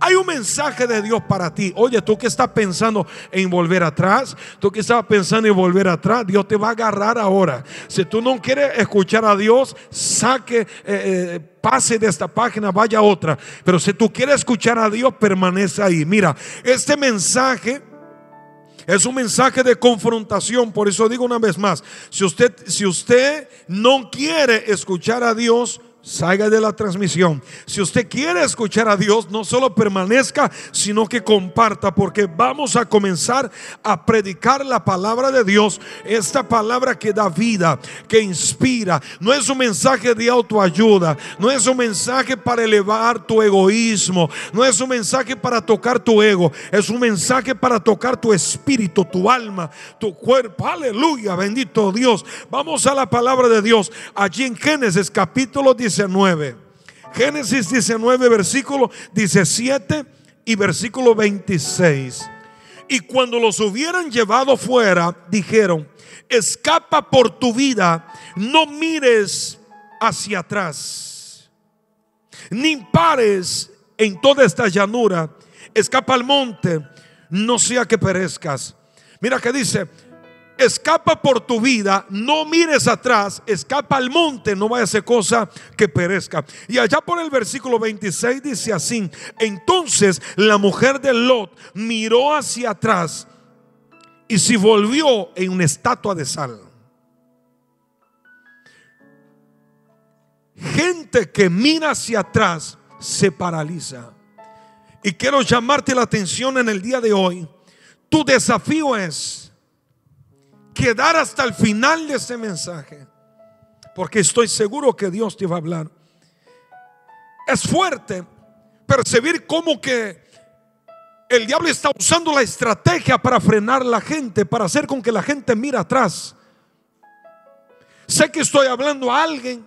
Hay un mensaje de Dios para ti. Oye, tú que estás pensando en volver atrás, tú que estás pensando en volver atrás, Dios te va a agarrar ahora. Si tú no quieres escuchar a Dios, saque, eh, eh, pase de esta página, vaya a otra. Pero si tú quieres escuchar a Dios, permanece ahí. Mira, este mensaje es un mensaje de confrontación, por eso digo una vez más, si usted si usted no quiere escuchar a Dios, salga de la transmisión. Si usted quiere escuchar a Dios, no solo permanezca, sino que comparta, porque vamos a comenzar a predicar la palabra de Dios, esta palabra que da vida, que inspira. No es un mensaje de autoayuda, no es un mensaje para elevar tu egoísmo, no es un mensaje para tocar tu ego, es un mensaje para tocar tu espíritu, tu alma, tu cuerpo. Aleluya, bendito Dios. Vamos a la palabra de Dios allí en Génesis capítulo 10 19. Génesis 19, versículo 17 y versículo 26. Y cuando los hubieran llevado fuera, dijeron, escapa por tu vida, no mires hacia atrás, ni pares en toda esta llanura, escapa al monte, no sea que perezcas. Mira que dice, escapa por tu vida, no mires atrás, escapa al monte, no vaya a ser cosa que perezca. Y allá por el versículo 26 dice así, entonces la mujer de Lot miró hacia atrás y se volvió en una estatua de sal. Gente que mira hacia atrás se paraliza. Y quiero llamarte la atención en el día de hoy. Tu desafío es quedar hasta el final de ese mensaje. Porque estoy seguro que Dios te va a hablar. Es fuerte percibir cómo que el diablo está usando la estrategia para frenar la gente, para hacer con que la gente mire atrás. Sé que estoy hablando a alguien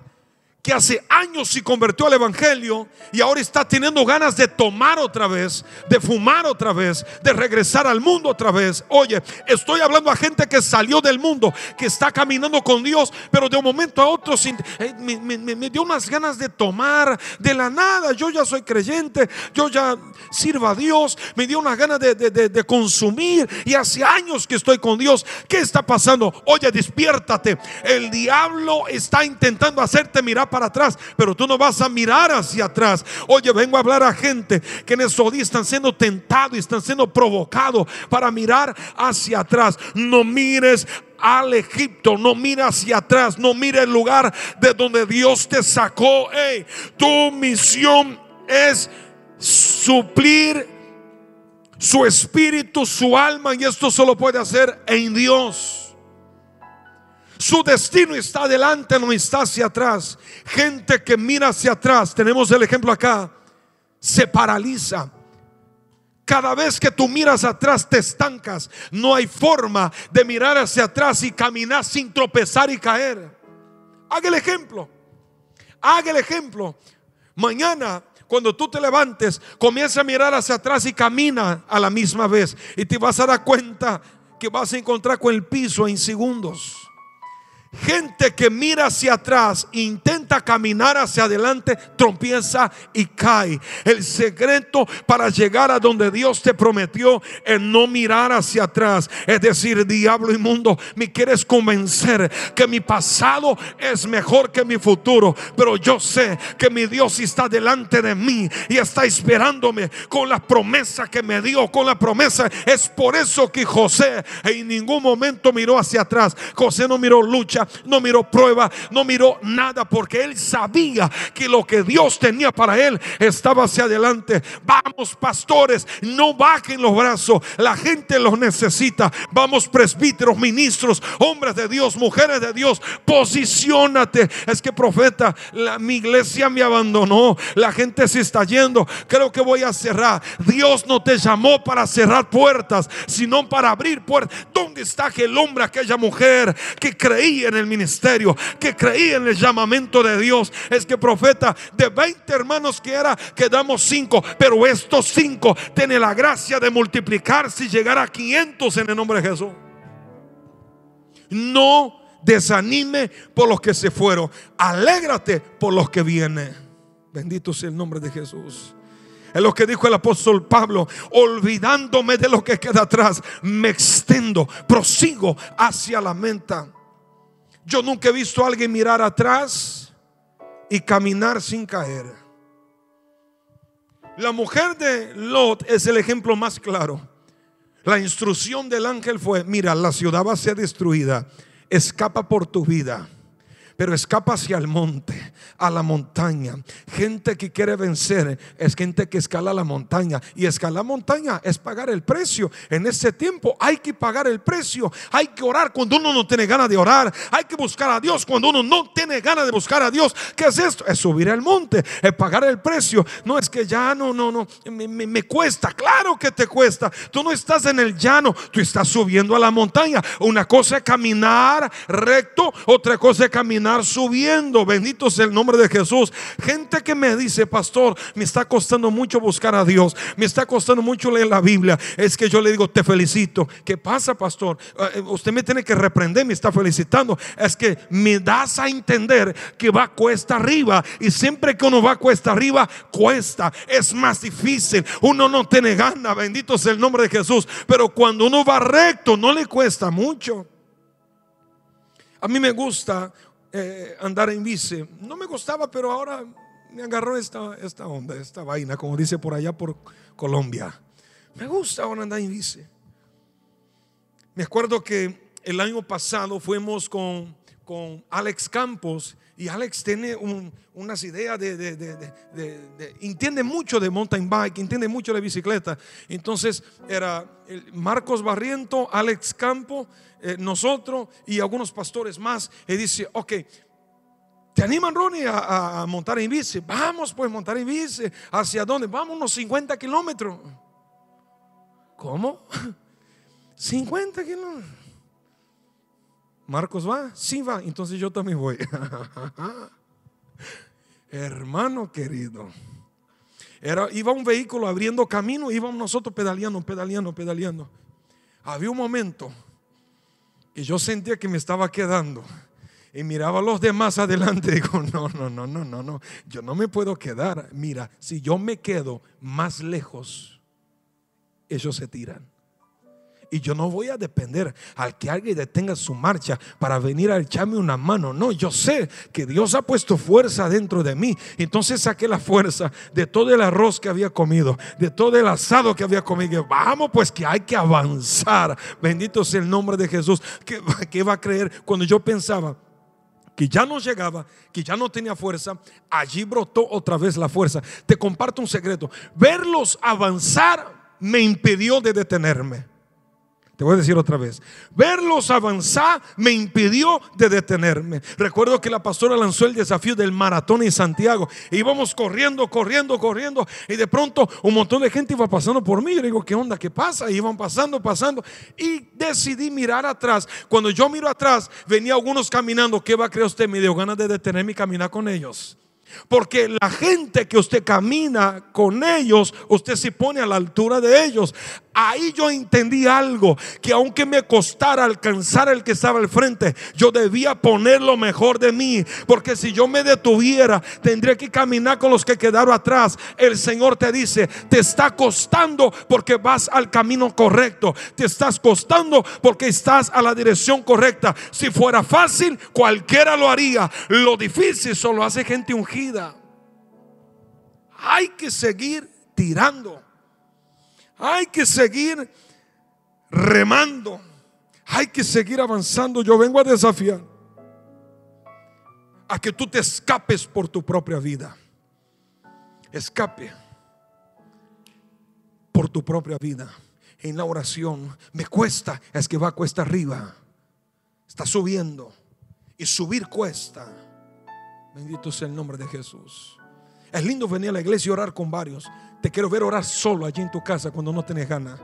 que hace años se convirtió al Evangelio y ahora está teniendo ganas de tomar otra vez, de fumar otra vez, de regresar al mundo otra vez. Oye, estoy hablando a gente que salió del mundo, que está caminando con Dios, pero de un momento a otro eh, me, dio unas ganas de tomar de la nada. Yo ya soy creyente, yo ya sirvo a Dios, me dio unas ganas de, de consumir y hace años que estoy con Dios. ¿Qué está pasando? Oye, despiértate. El diablo está intentando hacerte mirar para atrás, pero tú no vas a mirar hacia atrás. Oye, vengo a hablar a gente que en días están siendo tentados y están siendo provocados para mirar hacia atrás. No mires al Egipto, no mira hacia atrás, no mire el lugar de donde Dios te sacó. tu misión es suplir su espíritu, su alma, y esto solo puede hacer en Dios. Su destino está adelante, no está hacia atrás. Gente que mira hacia atrás, tenemos el ejemplo acá, se paraliza. Cada vez que tú miras atrás te estancas. No hay forma de mirar hacia atrás y caminar sin tropezar y caer. Haga el ejemplo. Haga el ejemplo. Mañana cuando tú te levantes, comienza a mirar hacia atrás y camina a la misma vez. Y te vas a dar cuenta que vas a encontrar con el piso en segundos. Gente que mira hacia atrás, intenta caminar hacia adelante, trompieza y cae. El secreto para llegar a donde Dios te prometió es no mirar hacia atrás. Es decir, diablo inmundo, me quieres convencer que mi pasado es mejor que mi futuro. Pero yo sé que mi Dios está delante de mí y está esperándome con la promesa que me dio, con la promesa. Es por eso que José en ningún momento miró hacia atrás. José no miró lucha no miró prueba, no miró nada, porque él sabía que lo que Dios tenía para él estaba hacia adelante. Vamos, pastores, no bajen los brazos, la gente los necesita. Vamos, presbíteros, ministros, hombres de Dios, mujeres de Dios, posicionate. Es que profeta, la, mi iglesia me abandonó, la gente se está yendo, creo que voy a cerrar. Dios no te llamó para cerrar puertas, sino para abrir puertas. ¿Dónde está aquel hombre, aquella mujer que creía en el ministerio, que creía en el llamamiento de Dios. Es que profeta, de 20 hermanos que era, quedamos 5, pero estos 5 tienen la gracia de multiplicarse y llegar a 500 en el nombre de Jesús. No desanime por los que se fueron, alégrate por los que vienen. Bendito sea el nombre de Jesús. Es lo que dijo el apóstol Pablo, olvidándome de lo que queda atrás, me extendo, prosigo hacia la meta. Yo nunca he visto a alguien mirar atrás y caminar sin caer. La mujer de Lot es el ejemplo más claro. La instrucción del ángel fue, mira, la ciudad va a ser destruida, escapa por tu vida pero escapa hacia el monte, a la montaña. Gente que quiere vencer es gente que escala la montaña. Y escalar montaña es pagar el precio. En ese tiempo hay que pagar el precio. Hay que orar cuando uno no tiene ganas de orar. Hay que buscar a Dios cuando uno no tiene ganas de buscar a Dios. ¿Qué es esto? Es subir al monte, es pagar el precio. No es que ya no, no, no, me, me cuesta. Claro que te cuesta. Tú no estás en el llano, tú estás subiendo a la montaña. Una cosa es caminar recto, otra cosa es caminar subiendo. Bendito sea el nombre de Jesús. Gente que me dice, pastor, me está costando mucho buscar a Dios. Me está costando mucho leer la Biblia. Es que yo le digo, te felicito. ¿Qué pasa, pastor? Eh, eh, usted me tiene que reprender, me está felicitando. Es que me das a entender que va cuesta arriba. Y siempre que uno va cuesta arriba, cuesta. Es más difícil. Uno no tiene gana. Bendito sea el nombre de Jesús. Pero cuando uno va recto, no le cuesta mucho. A mí me gusta eh, andar en bici. No me gustaba, pero ahora me agarró esta, esta onda, esta vaina, como dice por allá por Colombia. Me gusta ahora andar en bici. Me acuerdo que el año pasado fuimos con, con Alex Campos y Alex tiene unas ideas de, de, entiende mucho de mountain bike, entiende mucho de bicicleta. Entonces era Marcos Barriento, Alex Campos eh, nosotros y algunos pastores más. Y dice, ok, ¿te animan, Ronnie, a, montar en bici? Vamos, pues, montar en bici. ¿Hacia dónde? Vamos unos 50 kilómetros. ¿Cómo? 50 kilómetros. Marcos va, sí va, entonces yo también voy. Hermano querido, era, iba un vehículo abriendo camino, íbamos nosotros pedaleando, pedaleando, pedaleando. Había un momento y yo sentía que me estaba quedando. Y miraba a los demás adelante y digo, no, no, no, no, no, no, yo no me puedo quedar. Mira, si yo me quedo más lejos, ellos se tiran. Y yo no voy a depender al que alguien detenga su marcha para venir a echarme una mano. No, yo sé que Dios ha puesto fuerza dentro de mí. Entonces saqué la fuerza de todo el arroz que había comido, de todo el asado que había comido. Vamos, pues que hay que avanzar. Bendito sea el nombre de Jesús. Que va a creer cuando yo pensaba que ya no llegaba, que ya no tenía fuerza, allí brotó otra vez la fuerza. Te comparto un secreto. Verlos avanzar me impidió de detenerme. Te voy a decir otra vez. Verlos avanzar me impidió de detenerme. Recuerdo que la pastora lanzó el desafío del maratón en Santiago. Íbamos corriendo, corriendo, corriendo. Y de pronto un montón de gente iba pasando por mí. Yo digo, ¿qué onda? ¿Qué pasa? Y iban pasando, pasando. Y decidí mirar atrás. Cuando yo miro atrás, venía algunos caminando. ¿Qué va a creer usted? Me dio ganas de detenerme y caminar con ellos. Porque la gente que usted camina con ellos, usted se pone a la altura de ellos. Ahí yo entendí algo, que aunque me costara alcanzar el que estaba al frente, yo debía poner lo mejor de mí. Porque si yo me detuviera, tendría que caminar con los que quedaron atrás. El Señor te dice, te está costando porque vas al camino correcto. Te estás costando porque estás a la dirección correcta. Si fuera fácil, cualquiera lo haría. Lo difícil solo hace gente ungida. Hay que seguir tirando. Hay que seguir remando. Hay que seguir avanzando. Yo vengo a desafiar a que tú te escapes por tu propia vida. Escape por tu propia vida. En la oración me cuesta, es que va cuesta arriba. Está subiendo. Y subir cuesta. Bendito sea el nombre de Jesús. Es lindo venir a la iglesia y orar con varios. Te quiero ver orar solo allí en tu casa cuando no tienes ganas.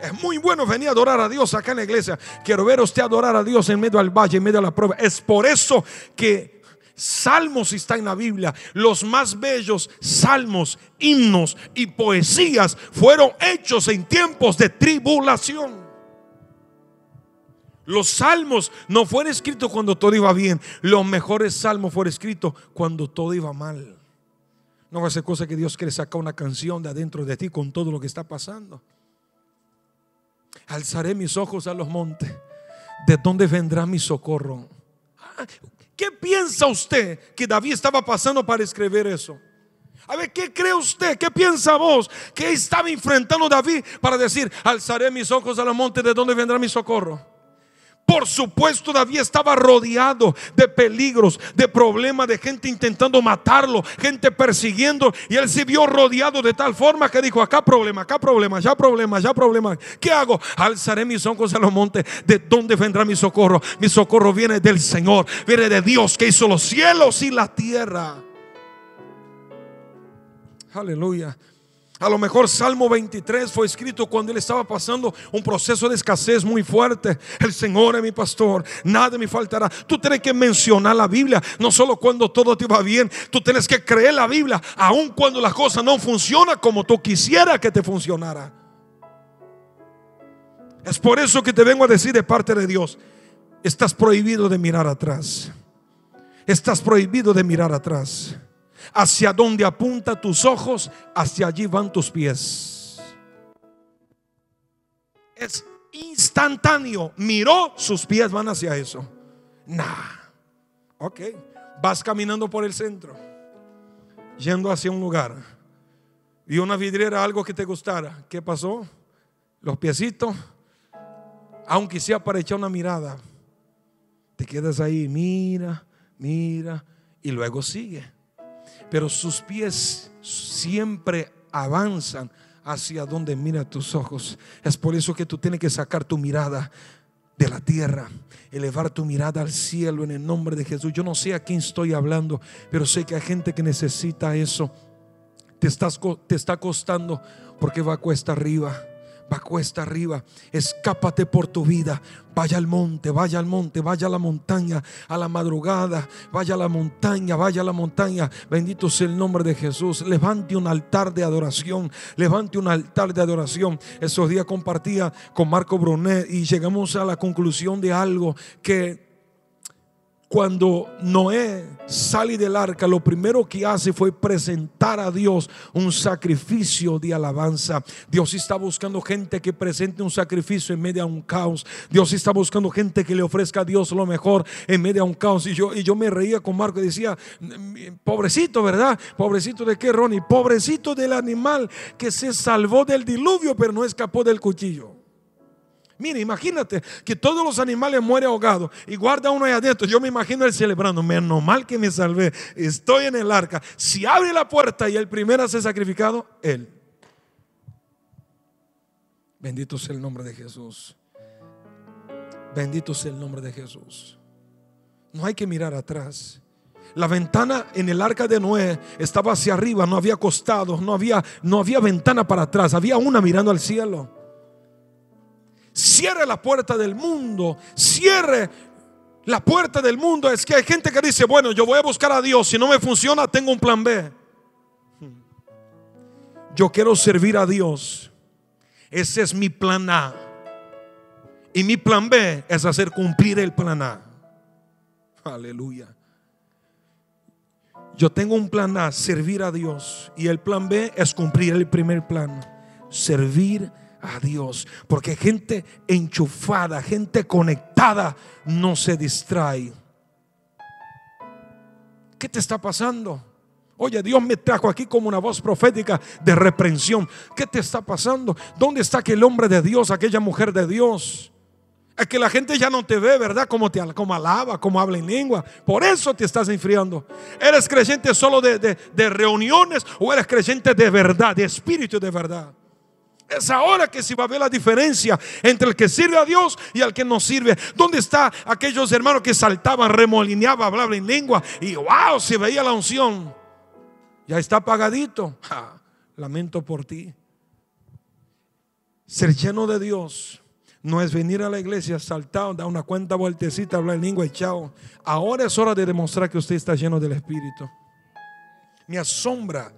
Es muy bueno venir a adorar a Dios acá en la iglesia. Quiero ver usted adorar a Dios en medio del valle, en medio de la prueba. Es por eso que salmos está en la Biblia. Los más bellos salmos, himnos y poesías fueron hechos en tiempos de tribulación. Los salmos no fueron escritos cuando todo iba bien. Los mejores salmos fueron escritos cuando todo iba mal. No va a ser cosa que Dios quiere sacar una canción de adentro de ti con todo lo que está pasando. Alzaré mis ojos a los montes. ¿De dónde vendrá mi socorro? ¿Qué piensa usted que David estaba pasando para escribir eso? A ver, ¿qué cree usted? ¿Qué piensa vos? ¿Qué estaba enfrentando David para decir, alzaré mis ojos a los montes, ¿de dónde vendrá mi socorro? Por supuesto, David estaba rodeado de peligros, de problemas, de gente intentando matarlo, gente persiguiendo. Y él se vio rodeado de tal forma que dijo, acá problema, acá problema, ya problema, ya problema. ¿Qué hago? Alzaré mis ojos a los montes. ¿De dónde vendrá mi socorro? Mi socorro viene del Señor, viene de Dios que hizo los cielos y la tierra. Aleluya. A lo mejor Salmo 23 fue escrito cuando él estaba pasando un proceso de escasez muy fuerte. El Señor es mi pastor, nada me faltará. Tú tienes que mencionar la Biblia, no solo cuando todo te va bien, tú tienes que creer la Biblia, aun cuando las cosas no funcionan como tú quisieras que te funcionara. Es por eso que te vengo a decir de parte de Dios, estás prohibido de mirar atrás. Estás prohibido de mirar atrás. Hacia donde apunta tus ojos, hacia allí van tus pies. Es instantáneo. Miró, sus pies van hacia eso. Nah. Ok. Vas caminando por el centro, yendo hacia un lugar. Y una vidriera, algo que te gustara. ¿Qué pasó? Los piecitos, aunque sea para echar una mirada, te quedas ahí, mira, mira, y luego sigue pero sus pies siempre avanzan hacia donde mira tus ojos. Es por eso que tú tienes que sacar tu mirada de la tierra, elevar tu mirada al cielo en el nombre de Jesús. Yo no sé a quién estoy hablando, pero sé que hay gente que necesita eso. Te, te está costando porque va cuesta arriba va cuesta arriba. Escápate por tu vida. Vaya al monte, vaya al monte, vaya a la montaña, a la madrugada, vaya a la montaña, vaya a la montaña. Bendito sea el nombre de Jesús. Levante un altar de adoración, levante un altar de adoración. Esos días compartía con Marco Brunet y llegamos a la conclusión de algo que cuando Noé sale del arca, lo primero que hace fue presentar a Dios un sacrificio de alabanza. Dios está buscando gente que presente un sacrificio en medio de un caos. Dios está buscando gente que le ofrezca a Dios lo mejor en medio de un caos. Y yo, y yo me reía con Marco y decía, pobrecito, ¿verdad? Pobrecito de qué, Ronnie? Pobrecito del animal que se salvó del diluvio, pero no escapó del cuchillo. Mira, imagínate que todos los animales mueren ahogados y guarda uno ahí adentro. Yo me imagino él celebrando, menos mal que me salvé, estoy en el arca. Si abre la puerta y el primero se sacrificado, él. Bendito sea el nombre de Jesús. Bendito sea el nombre de Jesús. No hay que mirar atrás. La ventana en el arca de Noé estaba hacia arriba, no había costados, no había, no había ventana para atrás, había una mirando al cielo. Cierre la puerta del mundo. Cierre la puerta del mundo. Es que hay gente que dice, bueno, yo voy a buscar a Dios. Si no me funciona, tengo un plan B. Yo quiero servir a Dios. Ese es mi plan A. Y mi plan B es hacer cumplir el plan A. Aleluya. Yo tengo un plan A, servir a Dios. Y el plan B es cumplir el primer plan, servir a Dios. Porque gente enchufada, gente conectada, no se distrae. ¿Qué te está pasando? Oye, Dios me trajo aquí como una voz profética de reprensión. ¿Qué te está pasando? ¿Dónde está aquel hombre de Dios, aquella mujer de Dios? Es que la gente ya no te ve, ¿verdad? Como te como alaba, como habla en lengua. Por eso te estás enfriando. ¿Eres creyente solo de, de reuniones o eres creyente de verdad, de espíritu de verdad? Es ahora que se va a ver la diferencia entre el que sirve a Dios y el que no sirve. ¿Dónde está aquellos hermanos que saltaban, remolineaban, hablaban en lengua y wow, se veía la unción? Ya está apagadito. lamento por ti. Ser lleno de Dios no es venir a la iglesia saltado, dar una cuenta vueltecita, hablar en lengua y chao. Ahora es hora de demostrar que usted está lleno del Espíritu. Me asombra,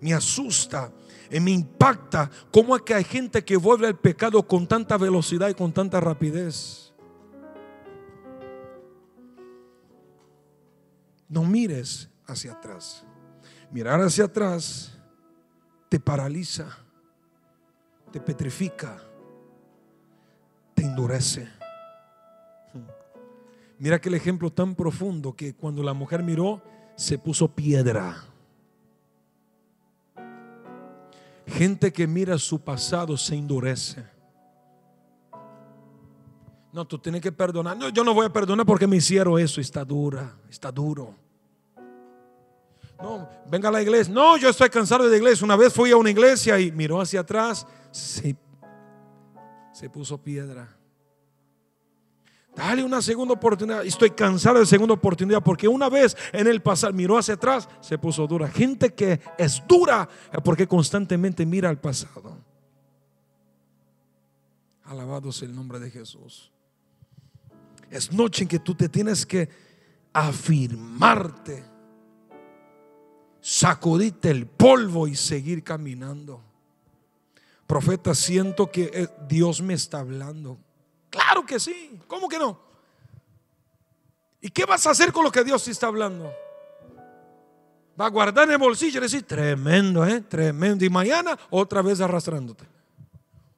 me asusta me impacta cómo es que hay gente que vuelve al pecado con tanta velocidad y con tanta rapidez. No mires hacia atrás. Mirar hacia atrás te paraliza, te petrifica, te endurece. Mira aquel ejemplo tan profundo que cuando la mujer miró, se puso piedra. Gente que mira su pasado se endurece. No, tú tienes que perdonar. No, yo no voy a perdonar porque me hicieron eso. Está dura, está duro. No, venga a la iglesia. No, yo estoy cansado de la iglesia. Una vez fui a una iglesia y miró hacia atrás. Se, se puso piedra. Dale una segunda oportunidad. Estoy cansado de segunda oportunidad porque una vez en el pasado miró hacia atrás, se puso dura. Gente que es dura porque constantemente mira al pasado. Alabado sea el nombre de Jesús. Es noche en que tú te tienes que afirmarte, sacudirte el polvo y seguir caminando. Profeta, siento que eh, Dios me está hablando. Claro que sí, ¿cómo que no? ¿Y qué vas a hacer con lo que Dios te está hablando? Va a guardar en el bolsillo y decir, tremendo, ¿eh? Tremendo. Y mañana otra vez arrastrándote.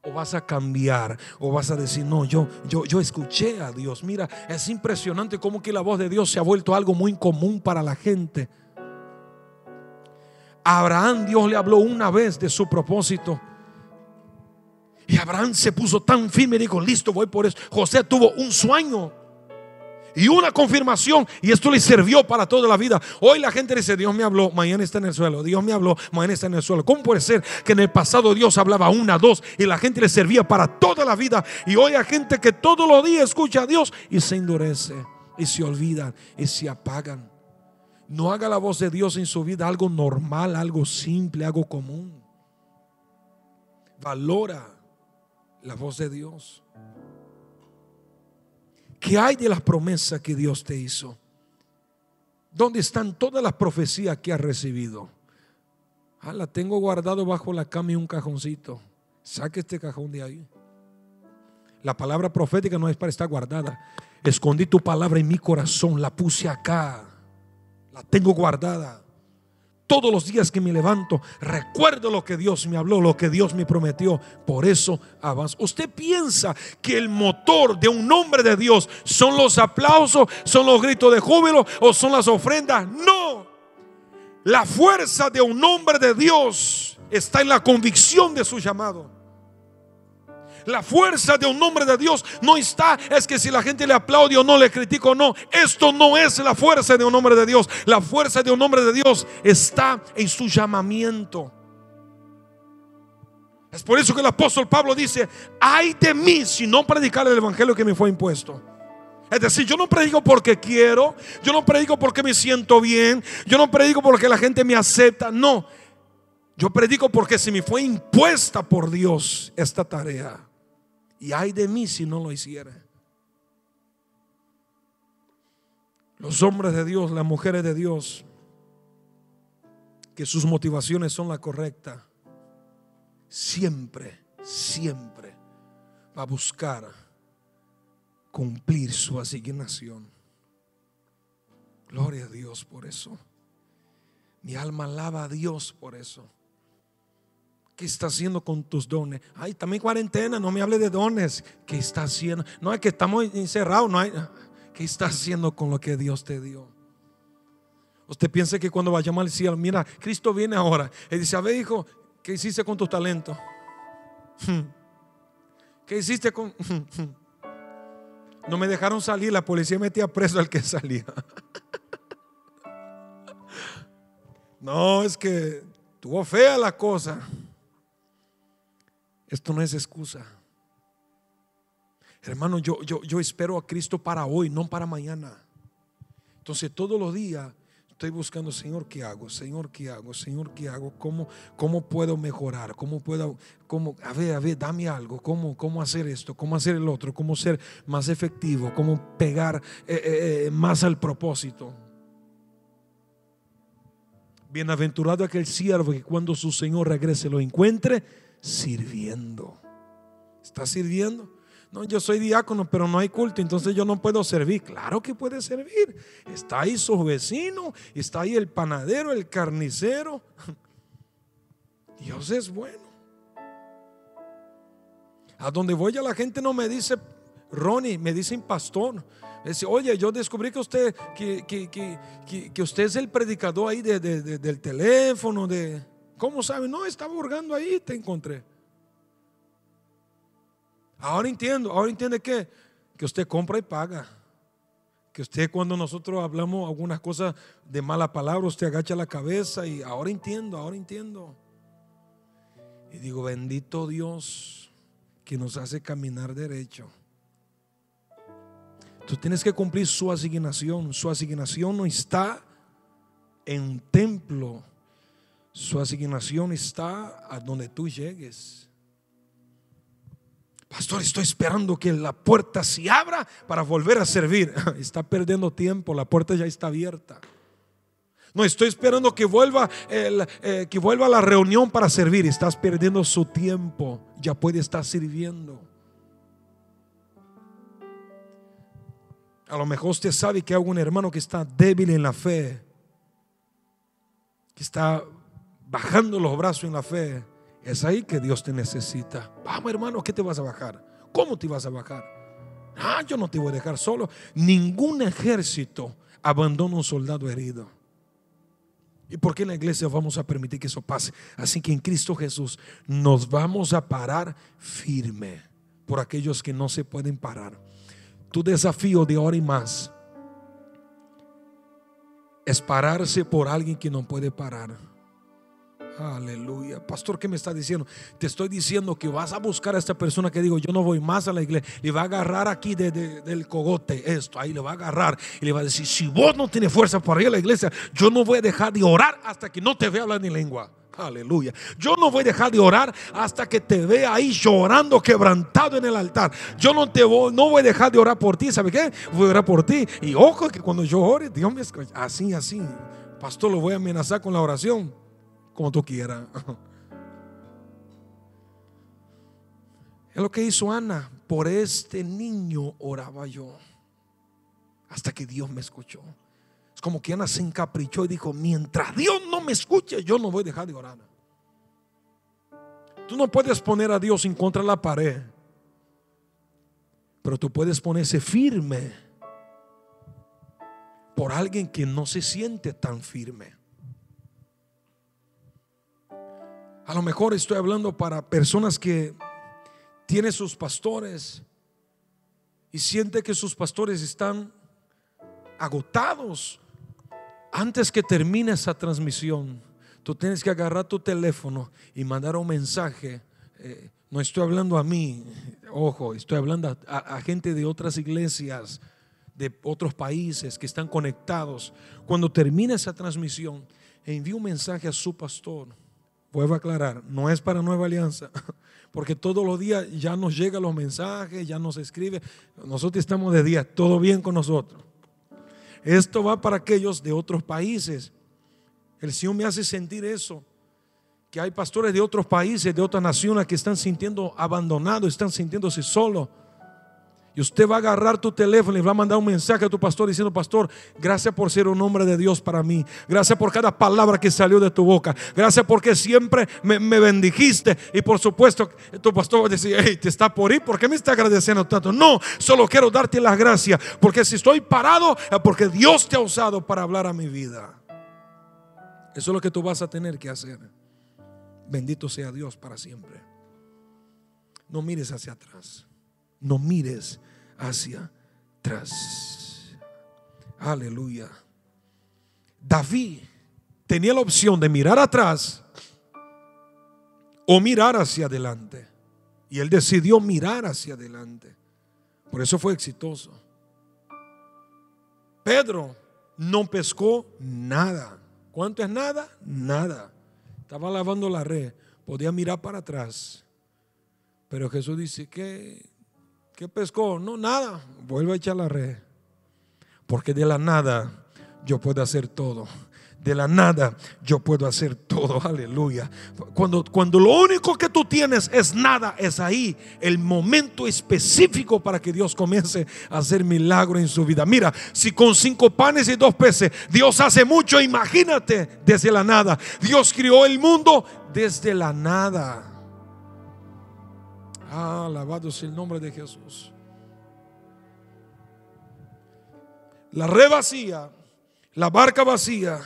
O vas a cambiar, o vas a decir, no, yo, yo, yo escuché a Dios. Mira, es impresionante cómo que la voz de Dios se ha vuelto algo muy común para la gente. A Abraham Dios le habló una vez de su propósito. Y Abraham se puso tan firme y dijo, listo, voy por eso. José tuvo un sueño y una confirmación y esto le sirvió para toda la vida. Hoy la gente dice, Dios me habló, mañana está en el suelo. Dios me habló, mañana está en el suelo. ¿Cómo puede ser que en el pasado Dios hablaba una, dos y la gente le servía para toda la vida? Y hoy hay gente que todos los días escucha a Dios y se endurece y se olvidan y se apagan. No haga la voz de Dios en su vida algo normal, algo simple, algo común. Valora la voz de Dios. ¿Qué hay de las promesas que Dios te hizo? ¿Dónde están todas las profecías que has recibido? Ah, la tengo guardado bajo la cama y un cajoncito. Saque este cajón de ahí. La palabra profética no es para estar guardada. Escondí tu palabra en mi corazón, la puse acá. La tengo guardada todos los días que me levanto, recuerdo lo que Dios me habló, lo que Dios me prometió. Por eso avanzo. ¿Usted piensa que el motor de un hombre de Dios son los aplausos, son los gritos de júbilo o son las ofrendas? No. La fuerza de un hombre de Dios está en la convicción de su llamado. La fuerza de un hombre de Dios no está, es que si la gente le aplaude o no, le critica o no. Esto no es la fuerza de un hombre de Dios. La fuerza de un hombre de Dios está en su llamamiento. Es por eso que el apóstol Pablo dice, ay de mí si no predicar el evangelio que me fue impuesto. Es decir, yo no predico porque quiero, yo no predico porque me siento bien, yo no predico porque la gente me acepta, no. Yo predico porque se me fue impuesta por Dios esta tarea. Y hay de mí si no lo hiciera. Los hombres de Dios, las mujeres de Dios, que sus motivaciones son la correcta, siempre, siempre va a buscar cumplir su asignación. Gloria a Dios por eso. Mi alma alaba a Dios por eso. ¿Qué está haciendo con tus dones? Ay, también cuarentena, no me hable de dones. ¿Qué está haciendo? No es que estamos encerrados, no. ¿Qué está haciendo con lo que Dios te dio? Usted piensa que cuando vayamos al cielo, mira, Cristo viene ahora. Él dice, a ver, hijo, ¿qué hiciste con tus talentos? ¿Qué hiciste con.? No me dejaron salir, la policía metía preso al que salía. No, es que tuvo fea la cosa. Esto no es excusa. Hermano, yo, yo, yo espero a Cristo para hoy, no para mañana. Entonces todos los días estoy buscando, Señor, ¿qué hago? Señor, ¿qué hago? Señor, ¿qué hago? ¿Cómo, cómo puedo mejorar? ¿Cómo puedo, cómo, a ver, a ver, dame algo? ¿Cómo, cómo hacer esto? ¿Cómo hacer el otro? ¿Cómo ser más efectivo? ¿Cómo pegar eh, eh, eh, más al propósito? Bienaventurado aquel siervo que cuando su Señor regrese lo encuentre sirviendo. ¿Está sirviendo? No, yo soy diácono, pero no hay culto, entonces yo no puedo servir. Claro que puede servir. Está ahí su vecino, está ahí el panadero, el carnicero. Dios es bueno. A donde voy a la gente no me dice Ronnie, me dicen pastor. Dice, oye, yo descubrí que usted, que, que, usted es el predicador ahí del teléfono, de... ¿Cómo sabe? No, estaba hurgando ahí, te encontré. Ahora entiendo, ahora entiende que, que usted compra y paga. Que usted cuando nosotros hablamos algunas cosas de mala palabra, usted agacha la cabeza y ahora entiendo, ahora entiendo. Y digo, bendito Dios que nos hace caminar derecho. Tú tienes que cumplir su asignación. Su asignación no está en un templo. Su asignación está a donde tú llegues. Pastor, estoy esperando que la puerta se abra para volver a servir. Está perdiendo tiempo, la puerta ya está abierta. No estoy esperando que vuelva, eh, que vuelva a la reunión para servir. Estás perdiendo su tiempo. Ya puede estar sirviendo. A lo mejor usted sabe que hay algún hermano que está débil en la fe, que está bajando los brazos en la fe. Es ahí que Dios te necesita. Vamos, hermano, ¿qué te vas a bajar? ¿Cómo te vas a bajar? Ah, yo no te voy a dejar solo. Ningún ejército abandona un soldado herido. ¿Y por qué en la iglesia vamos a permitir que eso pase? Así que en Cristo Jesús nos vamos a parar firme por aquellos que no se pueden parar. Tu desafío de ahora y más es pararse por alguien que no puede parar. Aleluya. Pastor, ¿qué me está diciendo? Te estoy diciendo que vas a buscar a esta persona que digo, yo no voy más a la iglesia. Le va a agarrar aquí del cogote esto. Ahí le va a agarrar y le va a decir, si vos no tienes fuerza para ir a la iglesia, yo no voy a dejar de orar hasta que no te vea hablar ni lengua. Aleluya. Yo no voy a dejar de orar hasta que te vea ahí llorando, quebrantado en el altar. Yo no te voy, no voy a dejar de orar por ti. ¿Sabe qué? Voy a orar por ti. Y ojo que cuando yo ore, Dios me escucha. Así, así. Pastor, lo voy a amenazar con la oración como tú quieras. Es lo que hizo Ana. Por este niño oraba yo. Hasta que Dios me escuchó. Es como que Ana se encaprichó y dijo, mientras Dios no me escuche, yo no voy a dejar de orar. Tú no puedes poner a Dios en contra de la pared. Pero tú puedes ponerse firme por alguien que no se siente tan firme. A lo mejor estoy hablando para personas que tienen sus pastores y siente que sus pastores están agotados. Antes que termine esa transmisión, tú tienes que agarrar tu teléfono y mandar un mensaje. Eh, no estoy hablando a mí, ojo, estoy hablando a, gente de otras iglesias, de otros países que están conectados. Cuando termine esa transmisión, envíe un mensaje a su pastor Vuelvo a aclarar, no es para Nueva Alianza, porque todos los días ya nos llegan los mensajes, ya nos escribe. Nosotros estamos de día, todo bien con nosotros. Esto va para aquellos de otros países. El Señor me hace sentir eso, que hay pastores de otros países, de otras naciones que están sintiendo abandonados, están sintiéndose solos y usted va a agarrar tu teléfono y va a mandar un mensaje a tu pastor diciendo, pastor, gracias por ser un hombre de Dios para mí. Gracias por cada palabra que salió de tu boca. Gracias porque siempre me, bendijiste. Y por supuesto, tu pastor va a decir, hey, te está por ir. ¿Por qué me está agradeciendo tanto? No, solo quiero darte las gracias. Porque si estoy parado, es porque Dios te ha usado para hablar a mi vida. Eso es lo que tú vas a tener que hacer. Bendito sea Dios para siempre. No mires hacia atrás no mires hacia atrás. Aleluya. David tenía la opción de mirar atrás o mirar hacia adelante. Y él decidió mirar hacia adelante. Por eso fue exitoso. Pedro no pescó nada. ¿Cuánto es nada? Nada. Estaba lavando la red. Podía mirar para atrás. Pero Jesús dice que ¿Qué pescó? No, nada. Vuelve a echar la red. Porque de la nada yo puedo hacer todo. de la nada yo puedo hacer todo. Aleluya. Cuando, cuando lo único que tú tienes es nada, es ahí el momento específico para que Dios comience a hacer milagro en su vida. Mira, si con cinco panes y dos peces Dios hace mucho, imagínate desde la nada. Dios crió el mundo desde la nada. Ah, alabado sea el nombre de Jesús. La re vacía, la barca vacía,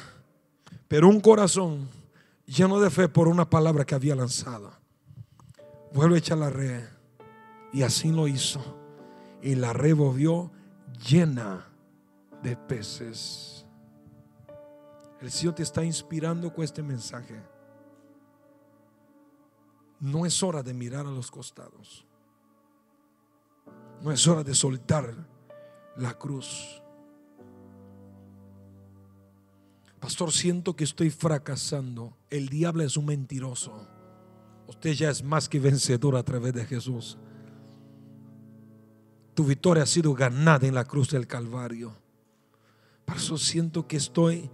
pero un corazón lleno de fe por una palabra que había lanzado. Vuelve a echar la red. Y así lo hizo. Y la red volvió llena de peces. El Señor te está inspirando con este mensaje. No es hora de mirar a los costados. No es hora de soltar la cruz. Pastor, siento que estoy fracasando. El diablo es un mentiroso. Usted ya es más que vencedor a través de Jesús. Tu victoria ha sido ganada en la cruz del Calvario. Eso siento que estoy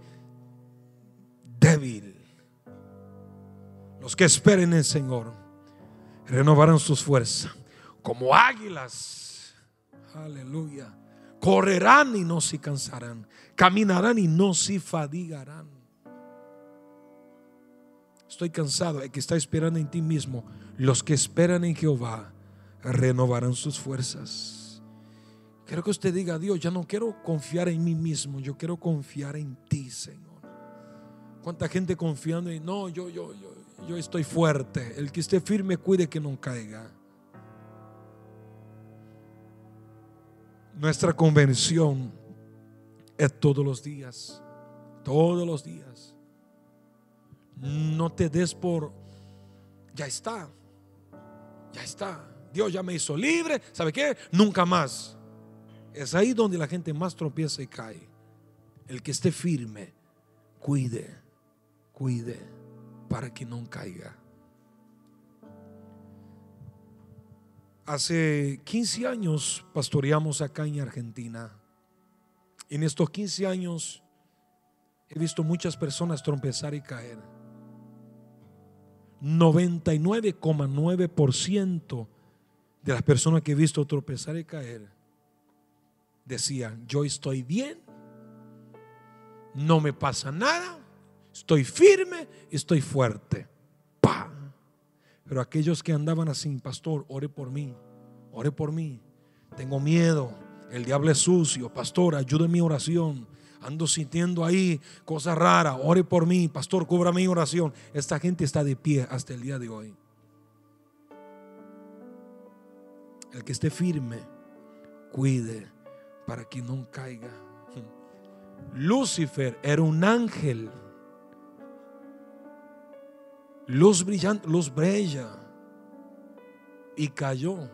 débil. Los que esperen en el Señor renovarán sus fuerzas como águilas. Aleluya. Correrán y no se cansarán. Caminarán y no se fadigarán. Estoy cansado de que está esperando en ti mismo. Los que esperan en Jehová renovarán sus fuerzas. Quiero que usted diga, Dios, ya no quiero confiar en mí mismo, yo quiero confiar en ti, Señor. ¿Cuánta gente confiando en, no, yo, yo, yo, yo estoy fuerte. El que esté firme, cuide que no caiga. Nuestra convención es todos los días. Todos los días. No te des por, ya está. Ya está. Dios ya me hizo libre. ¿Sabe qué? Nunca más. Es ahí donde la gente más tropieza y cae. El que esté firme, cuide, cuide para que no caiga. Hace 15 años pastoreamos acá en Argentina. En estos 15 años he visto muchas personas trompezar y caer. 99,9% de las personas que he visto tropezar y caer decían, yo estoy bien, no me pasa nada, Estoy firme y estoy fuerte. Pero aquellos que andaban así, pastor, ore por mí, ore por mí. Tengo miedo, el diablo es sucio, pastor, ayude mi oración. Ando sintiendo ahí cosas raras, ore por mí, pastor, cubra mi oración. Esta gente está de pie hasta el día de hoy. El que esté firme, cuide para que no caiga. Lucifer era un ángel luz brillante, luz brilla. Y cayó.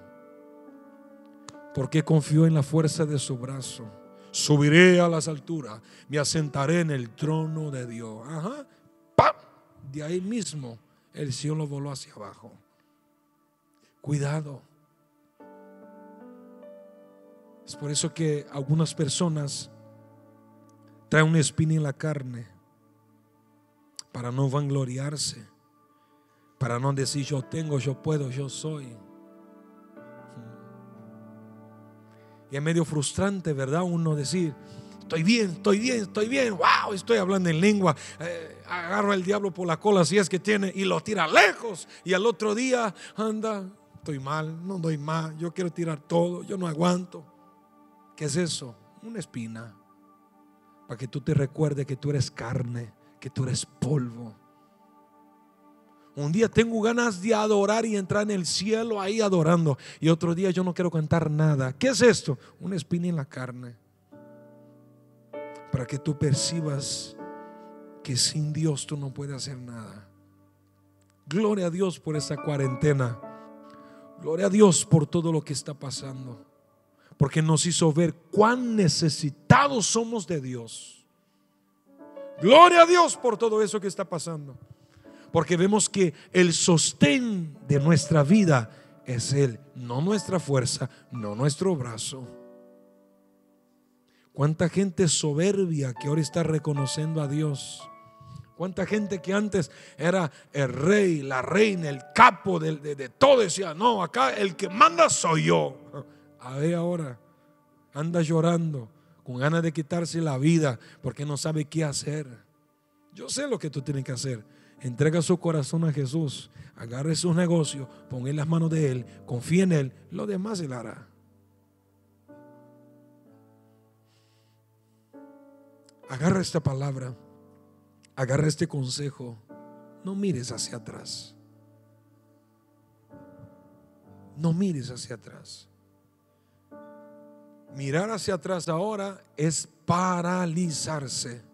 Porque confió en la fuerza de su brazo. Subiré a las alturas, me asentaré en el trono de Dios. Ajá. ¡Pam! De ahí mismo el cielo voló hacia abajo. Cuidado. Es por eso que algunas personas traen una espina en la carne para no vangloriarse para no decir yo tengo, yo puedo, yo soy. Y es medio frustrante, ¿verdad? Uno decir, estoy bien, estoy bien, estoy bien, wow, estoy hablando en lengua. Eh, agarro al diablo por la cola si es que tiene y lo tira lejos. Y al otro día anda, estoy mal, no doy más, yo quiero tirar todo, yo no aguanto. ¿Qué es eso? Una espina. Para que tú te recuerdes que tú eres carne, que tú eres polvo un día tengo ganas de adorar y entrar en el cielo ahí adorando. Y otro día yo no quiero cantar nada. ¿Qué es esto? Una espina en la carne. Para que tú percibas que sin Dios tú no puedes hacer nada. Gloria a Dios por esta cuarentena. Gloria a Dios por todo lo que está pasando. Porque nos hizo ver cuán necesitados somos de Dios. Gloria a Dios por todo eso que está pasando. Porque vemos que el sostén de nuestra vida es Él, no nuestra fuerza, no nuestro brazo. ¿Cuánta gente soberbia que ahora está reconociendo a Dios? Cuánta gente que antes era el rey, la reina, el capo de, de todo, decía, no, acá el que manda soy yo. A ver ahora, anda llorando, con ganas de quitarse la vida, porque no sabe qué hacer. Yo sé lo que tú tienes que hacer. Entrega su corazón a Jesús, agarre sus negocios, pon en las manos de Él, confía en Él, lo demás Él hará. Agarra esta palabra, agarra este consejo, no mires hacia atrás. No mires hacia atrás. Mirar hacia atrás ahora es paralizarse.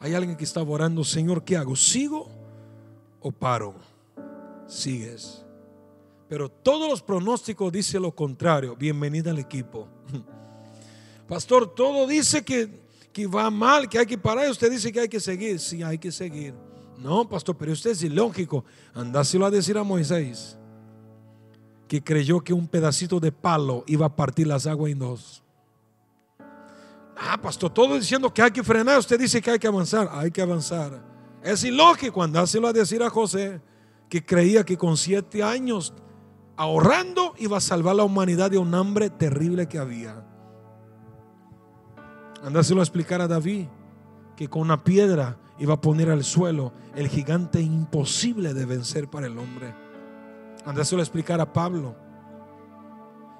Hay alguien que está orando, Señor, ¿qué hago? ¿Sigo o paro? Sigues. Pero todos los pronósticos dicen lo contrario. Bienvenida al equipo. Pastor, todo dice que, que va mal, que hay que parar. Y usted dice que hay que seguir. Sí, hay que seguir. No, pastor, pero usted es ilógico. Andáselo a decir a Moisés que creyó que un pedacito de palo iba a partir las aguas en dos. Ah, pastor, todo diciendo que hay que frenar. Usted dice que hay que avanzar. Hay que avanzar. Es ilógico andáselo a decir a José que creía que con siete años ahorrando iba a salvar la humanidad de un hambre terrible que había. Andáselo a explicar a David que con una piedra iba a poner al suelo el gigante imposible de vencer para el hombre. Andáselo a explicar a Pablo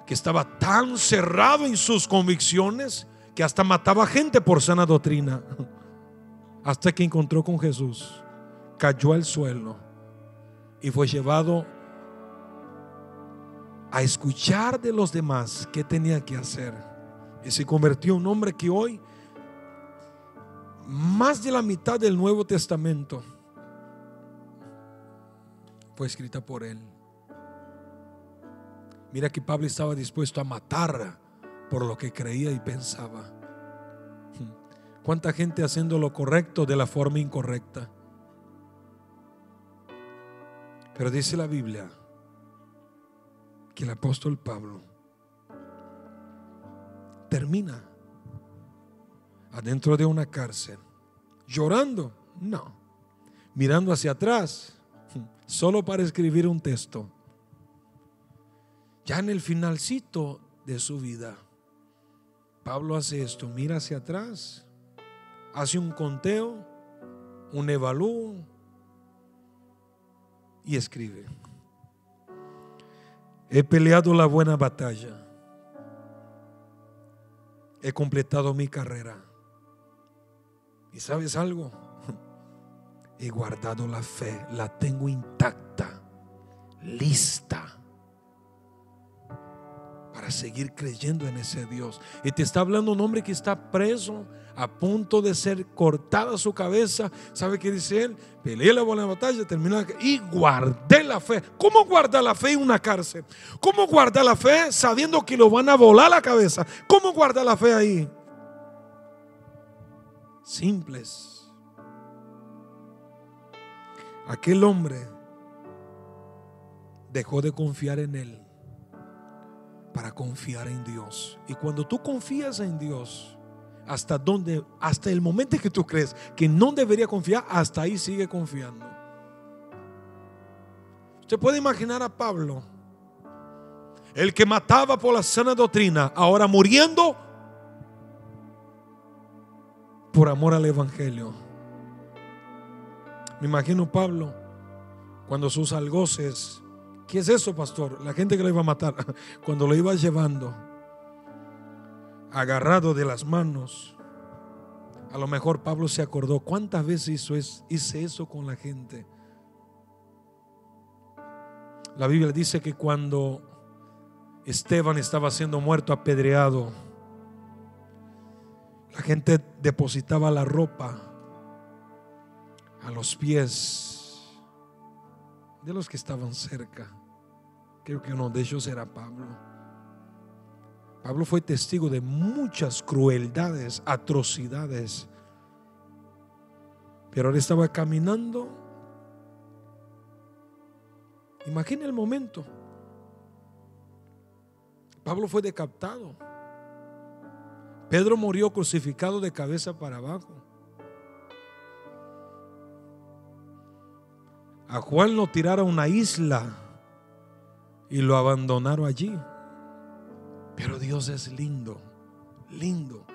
que estaba tan cerrado en sus convicciones que hasta mataba gente por sana doctrina. Hasta que encontró con Jesús, cayó al suelo y fue llevado a escuchar de los demás qué tenía que hacer. Y se convirtió en un hombre que hoy, más de la mitad del Nuevo Testamento, fue escrita por él. Mira que Pablo estaba dispuesto a matar por lo que creía y pensaba. ¿Cuánta gente haciendo lo correcto de la forma incorrecta? Pero dice la Biblia que el apóstol Pablo termina adentro de una cárcel, llorando, no, mirando hacia atrás, solo para escribir un texto. Ya en el finalcito de su vida, Pablo hace esto, mira hacia atrás, hace un conteo, un evalúo y escribe. He peleado la buena batalla. He completado mi carrera. ¿Y sabes algo? He guardado la fe, la tengo intacta, lista para seguir creyendo en ese Dios. Y te está hablando un hombre que está preso, a punto de ser cortada su cabeza. ¿Sabe qué dice él? Peleé la buena batalla, terminé y guardé la fe. ¿Cómo guardar la fe en una cárcel? ¿Cómo guardar la fe sabiendo que lo van a volar la cabeza? ¿Cómo guardar la fe ahí? Simples. Aquel hombre dejó de confiar en él para confiar en Dios. Y cuando tú confías en Dios, hasta donde, hasta el momento que tú crees que no debería confiar, hasta ahí sigue confiando. Usted puede imaginar a Pablo, el que mataba por la sana doctrina, ahora muriendo por amor al Evangelio. Me imagino Pablo cuando sus algoces ¿Qué es eso, pastor? La gente que lo iba a matar, cuando lo iba llevando, agarrado de las manos, a lo mejor Pablo se acordó cuántas veces hizo hice eso con la gente. La Biblia dice que cuando Esteban estaba siendo muerto apedreado, la gente depositaba la ropa a los pies de los que estaban cerca. Creo que uno de ellos era Pablo. Pablo fue testigo de muchas crueldades, atrocidades. Pero él estaba caminando. Imagina el momento. Pablo fue decapitado. Pedro murió crucificado de cabeza para abajo. A Juan lo tiraron a una isla y lo abandonaron allí. Pero Dios es lindo, lindo.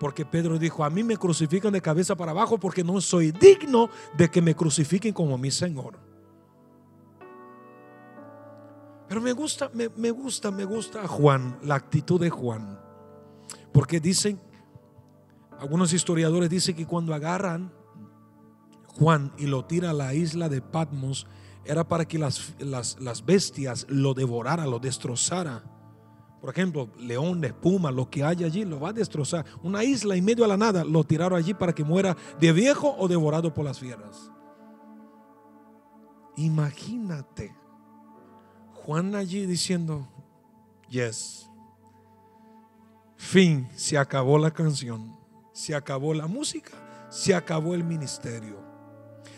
Porque Pedro dijo, a mí me crucifican de cabeza para abajo porque no soy digno de que me crucifiquen como mi Señor. Pero me gusta, me, gusta, me gusta Juan, la actitud de Juan. Porque dicen, algunos historiadores dicen que cuando agarran Juan y lo tira a la isla de Patmos, era para que las, las, bestias lo devoraran, lo destrozaran. Por ejemplo, leones, pumas, lo que haya allí lo va a destrozar. Una isla en medio de la nada lo tiraron allí para que muera de viejo o devorado por las fieras. Imagínate Juan allí diciendo, yes. Fin, se acabó la canción, se acabó la música, se acabó el ministerio.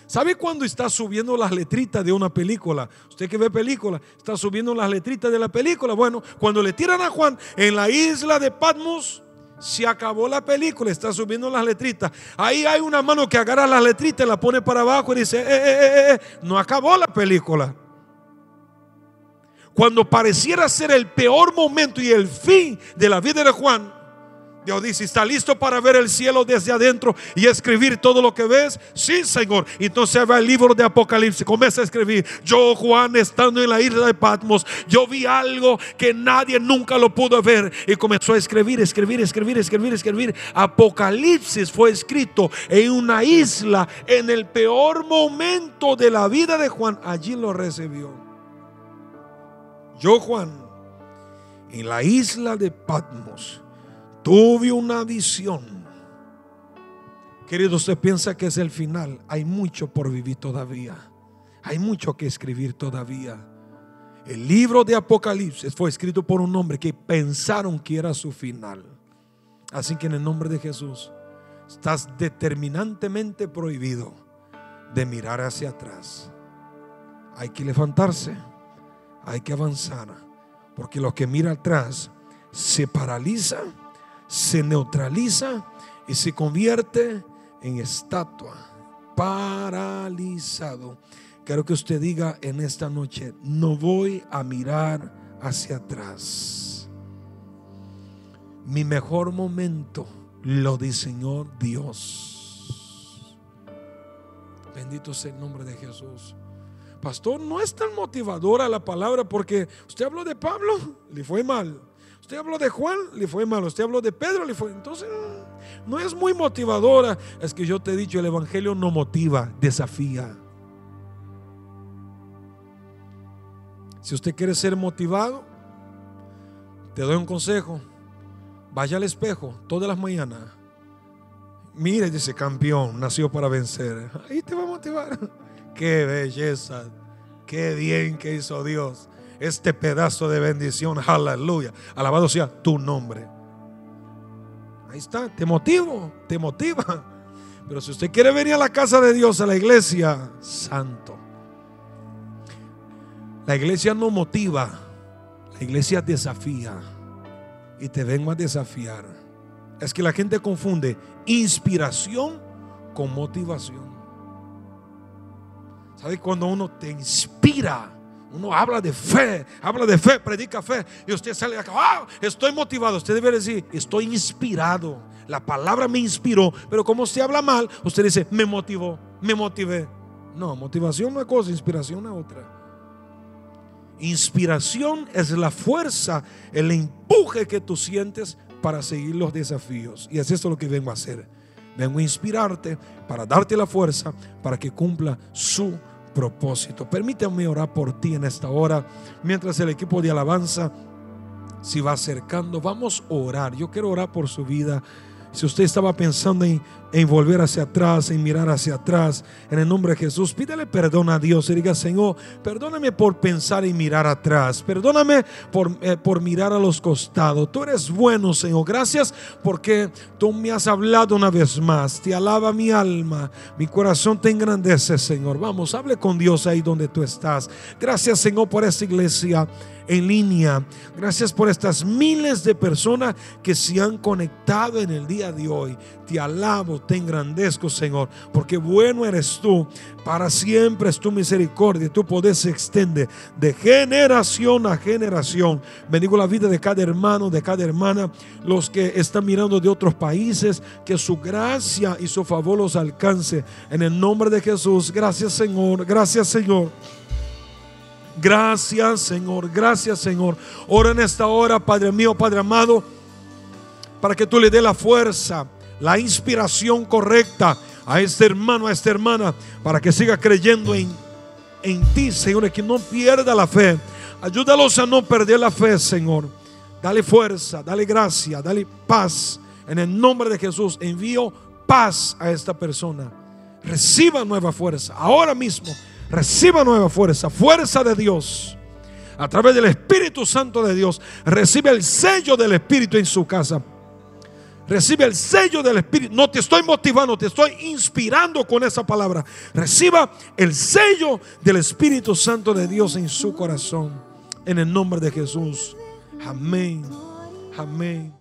¿Sabe cuando está subiendo las letritas de una película? Usted que ve película, está subiendo las letritas de la película. Bueno, cuando le tiran a Juan en la isla de Patmos, se acabó la película, está subiendo las letritas. Ahí hay una mano que agarra las letritas, la pone para abajo y dice, eh, eh, eh, eh, no acabó la película. Cuando pareciera ser el peor momento y el fin de la vida de Juan, Dios dice, ¿está listo para ver el cielo desde adentro y escribir todo lo que ves? Sí, Señor. Entonces va el libro de Apocalipsis, comienza a escribir. Yo, Juan, estando en la isla de Patmos, yo vi algo que nadie nunca lo pudo ver. Y comenzó a escribir, escribir, escribir, escribir, escribir. Apocalipsis fue escrito en una isla, en el peor momento de la vida de Juan. Allí lo recibió. Yo, Juan, en la isla de Patmos Tuve una visión. Querido, usted piensa que es el final. Hay mucho por vivir todavía. Hay mucho que escribir todavía. El libro de Apocalipsis fue escrito por un hombre que pensaron que era su final. Así que en el nombre de Jesús, estás determinantemente prohibido de mirar hacia atrás. Hay que levantarse, hay que avanzar, porque lo que mira atrás se paraliza se neutraliza y se convierte en estatua, paralizado. Quiero que usted diga en esta noche, no voy a mirar hacia atrás. Mi mejor momento lo diseñó Dios. Bendito sea el nombre de Jesús. Pastor, no es tan motivadora la palabra porque usted habló de Pablo, le fue mal. Usted habló de Juan, le fue malo. Usted habló de Pedro, le fue. Entonces, no es muy motivadora. Es que yo te he dicho, el Evangelio no motiva, desafía. Si usted quiere ser motivado, te doy un consejo. Vaya al espejo todas las mañanas. Mire, dice campeón, nació para vencer. Ahí te va a motivar. Qué belleza. Qué bien que hizo Dios este pedazo de bendición. Aleluya. Alabado sea tu nombre. Ahí está, te motivo, te motiva. Pero si usted quiere venir a la casa de Dios, a la iglesia, santo. La iglesia no motiva, la iglesia desafía. Y te vengo a desafiar. Es que la gente confunde inspiración con motivación. ¿Sabe cuando uno te inspira? Uno habla de fe, habla de fe, predica fe y usted sale acá, ah, estoy motivado. Usted debe decir, estoy inspirado. La palabra me inspiró, pero como usted habla mal, usted dice, me motivó, me motivé. No, motivación una cosa, inspiración es otra. Inspiración es la fuerza, el empuje que tú sientes para seguir los desafíos. Y es esto lo que vengo a hacer. Vengo a inspirarte para darte la fuerza para que cumpla su propósito. Permítame orar por ti en esta hora, mientras el equipo de alabanza se va acercando. Vamos a orar. Yo quiero orar por su vida. Si usted estaba pensando en, volver hacia atrás, en mirar hacia atrás, en el nombre de Jesús, pídele perdón a Dios y diga, Señor, perdóname por pensar y mirar atrás, perdóname por, eh, por mirar a los costados. Tú eres bueno, Señor. Gracias porque tú me has hablado una vez más. Te alaba mi alma, mi corazón te engrandece, Señor. Vamos, hable con Dios ahí donde tú estás. Gracias, Señor, por esta iglesia en línea. Gracias por estas miles de personas que se han conectado en el día de hoy. Te alabo, te engrandezco, Señor, porque bueno eres tú. Para siempre es tu misericordia. Tu poder se extiende de generación a generación. Bendigo la vida de cada hermano, de cada hermana, los que están mirando de otros países. Que su gracia y su favor los alcance. En el nombre de Jesús. Gracias, Señor. Gracias, Señor. Gracias, Señor. Gracias, Señor. Ora en esta hora, Padre mío, Padre amado, para que tú le dé la fuerza, la inspiración correcta a este hermano, a esta hermana, para que siga creyendo en, en ti, Señor, y que no pierda la fe. Ayúdalos a no perder la fe, Señor. Dale fuerza, dale gracia, dale paz. En el nombre de Jesús, envío paz a esta persona. Reciba nueva fuerza ahora mismo Reciba nueva fuerza, fuerza de Dios. A través del Espíritu Santo de Dios, recibe el sello del Espíritu en su casa. Recibe el sello del Espíritu. No te estoy motivando, te estoy inspirando con esa palabra. Reciba el sello del Espíritu Santo de Dios en su corazón. En el nombre de Jesús. Amén. Amén.